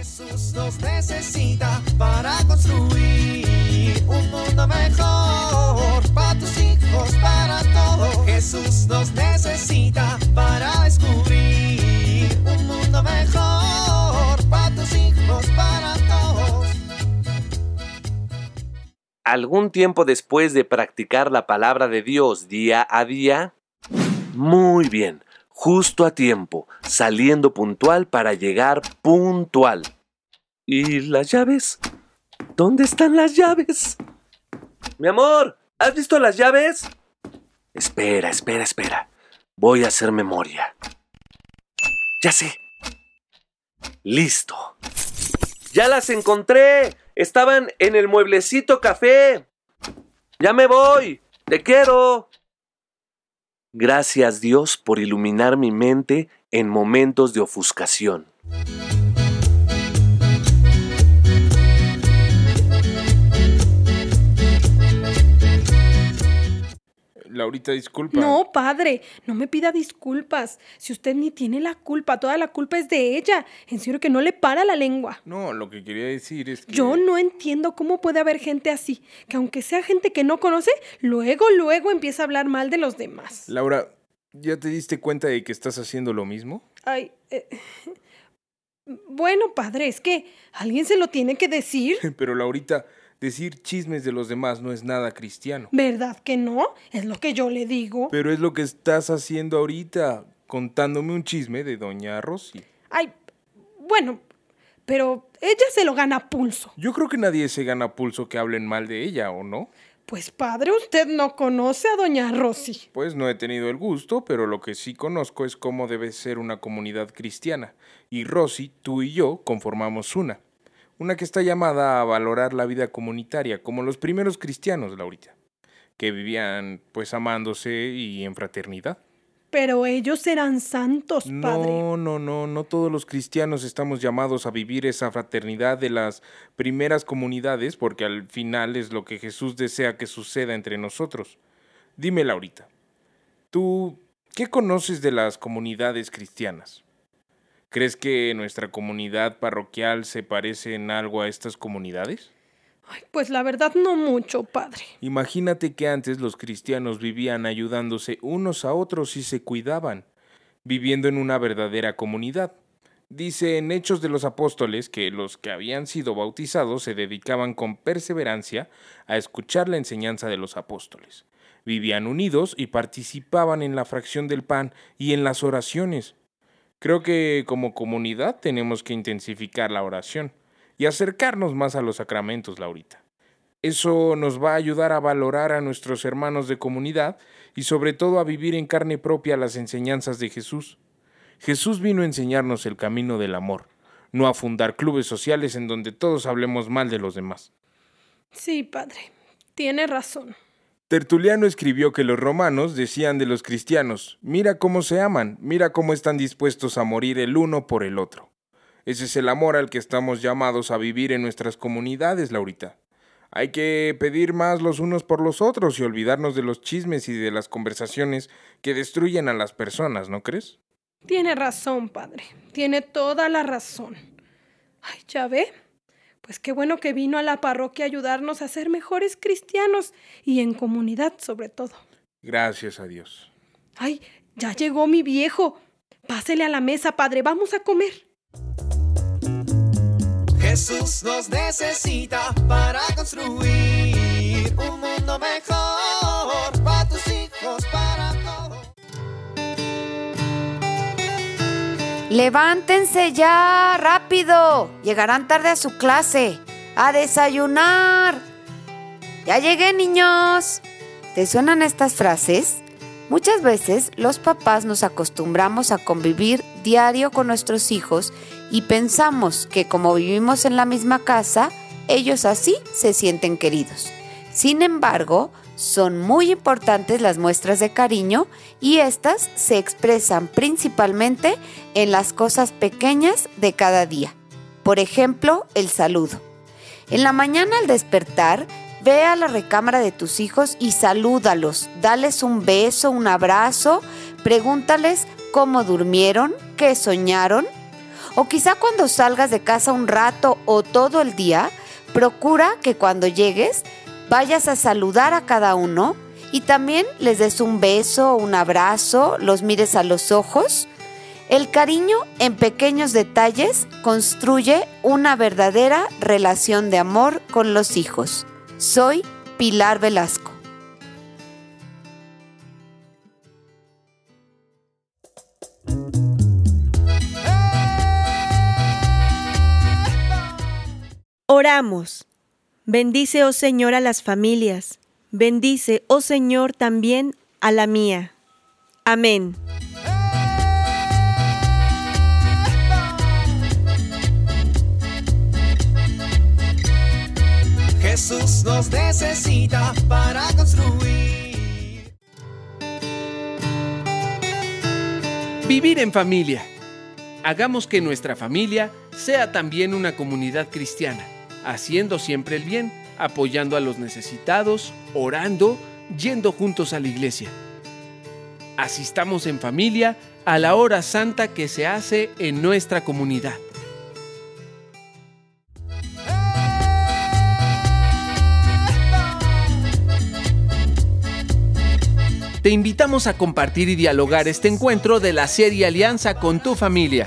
Jesús nos necesita para construir un mundo mejor para tus hijos, para todos. Jesús nos necesita para descubrir un mundo mejor para tus hijos, para todos. Algún tiempo después de practicar la palabra de Dios día a día, muy bien, justo a tiempo, saliendo puntual para llegar puntual. ¿Y las llaves? ¿Dónde están las llaves? Mi amor, ¿has visto las llaves? Espera, espera, espera. Voy a hacer memoria. Ya sé. Listo. Ya las encontré. Estaban en el mueblecito café. Ya me voy. Te quiero. Gracias Dios por iluminar mi mente en momentos de ofuscación. Laurita, disculpa. No, padre, no me pida disculpas. Si usted ni tiene la culpa, toda la culpa es de ella. En serio que no le para la lengua. No, lo que quería decir es que... Yo no entiendo cómo puede haber gente así, que aunque sea gente que no conoce, luego, luego empieza a hablar mal de los demás. Laura, ¿ya te diste cuenta de que estás haciendo lo mismo? Ay, eh, bueno, padre, es que alguien se lo tiene que decir. Pero Laurita, decir chismes de los demás no es nada cristiano. ¿Verdad que no? Es lo que yo le digo. Pero es lo que estás haciendo ahorita, contándome un chisme de doña Rosy. Ay, bueno, pero ella se lo gana a pulso. Yo creo que nadie se gana a pulso que hablen mal de ella, ¿o no? Pues padre, usted no conoce a doña Rosy. Pues no he tenido el gusto, pero lo que sí conozco es cómo debe ser una comunidad cristiana. Y Rosy, tú y yo conformamos una. Una que está llamada a valorar la vida comunitaria, como los primeros cristianos, Laurita, que vivían pues amándose y en fraternidad. Pero ellos eran santos, padre. No, no, no, no todos los cristianos estamos llamados a vivir esa fraternidad de las primeras comunidades, porque al final es lo que Jesús desea que suceda entre nosotros. Dime, Laurita, ¿tú qué conoces de las comunidades cristianas? ¿Crees que nuestra comunidad parroquial se parece en algo a estas comunidades? Ay, pues la verdad no mucho, padre. Imagínate que antes los cristianos vivían ayudándose unos a otros y se cuidaban, viviendo en una verdadera comunidad. Dice en Hechos de los Apóstoles que los que habían sido bautizados se dedicaban con perseverancia a escuchar la enseñanza de los apóstoles. Vivían unidos y participaban en la fracción del pan y en las oraciones. Creo que como comunidad tenemos que intensificar la oración y acercarnos más a los sacramentos, Laurita. Eso nos va a ayudar a valorar a nuestros hermanos de comunidad y sobre todo a vivir en carne propia las enseñanzas de Jesús. Jesús vino a enseñarnos el camino del amor, no a fundar clubes sociales en donde todos hablemos mal de los demás. Sí, padre, tiene razón. Tertuliano escribió que los romanos decían de los cristianos, mira cómo se aman, mira cómo están dispuestos a morir el uno por el otro. Ese es el amor al que estamos llamados a vivir en nuestras comunidades, Laurita. Hay que pedir más los unos por los otros y olvidarnos de los chismes y de las conversaciones que destruyen a las personas, ¿no crees? Tiene razón, padre. Tiene toda la razón. Ay, ya ve. Pues qué bueno que vino a la parroquia a ayudarnos a ser mejores cristianos y en comunidad sobre todo. Gracias a Dios. Ay, ya llegó mi viejo. Pásele a la mesa, padre. Vamos a comer. Jesús nos necesita para construir un mundo mejor para tus hijos, para Levántense ya, rápido. Llegarán tarde a su clase. A desayunar. Ya llegué, niños. ¿Te suenan estas frases? Muchas veces los papás nos acostumbramos a convivir diario con nuestros hijos y pensamos que como vivimos en la misma casa, ellos así se sienten queridos. Sin embargo, son muy importantes las muestras de cariño y estas se expresan principalmente en las cosas pequeñas de cada día. Por ejemplo, el saludo. En la mañana al despertar, ve a la recámara de tus hijos y salúdalos. Dales un beso, un abrazo, pregúntales cómo durmieron, qué soñaron. O quizá cuando salgas de casa un rato o todo el día, procura que cuando llegues vayas a saludar a cada uno y también les des un beso, un abrazo, los mires a los ojos. El cariño en pequeños detalles construye una verdadera relación de amor con los hijos. Soy Pilar Velasco. Oramos. Bendice, oh Señor, a las familias. Bendice, oh Señor, también a la mía. Amén. Jesús nos necesita para construir. Vivir en familia. Hagamos que nuestra familia sea también una comunidad cristiana, haciendo siempre el bien, apoyando a los necesitados, orando, yendo juntos a la iglesia. Asistamos en familia a la hora santa que se hace en nuestra comunidad. Te invitamos a compartir y dialogar este encuentro de la serie Alianza con tu familia.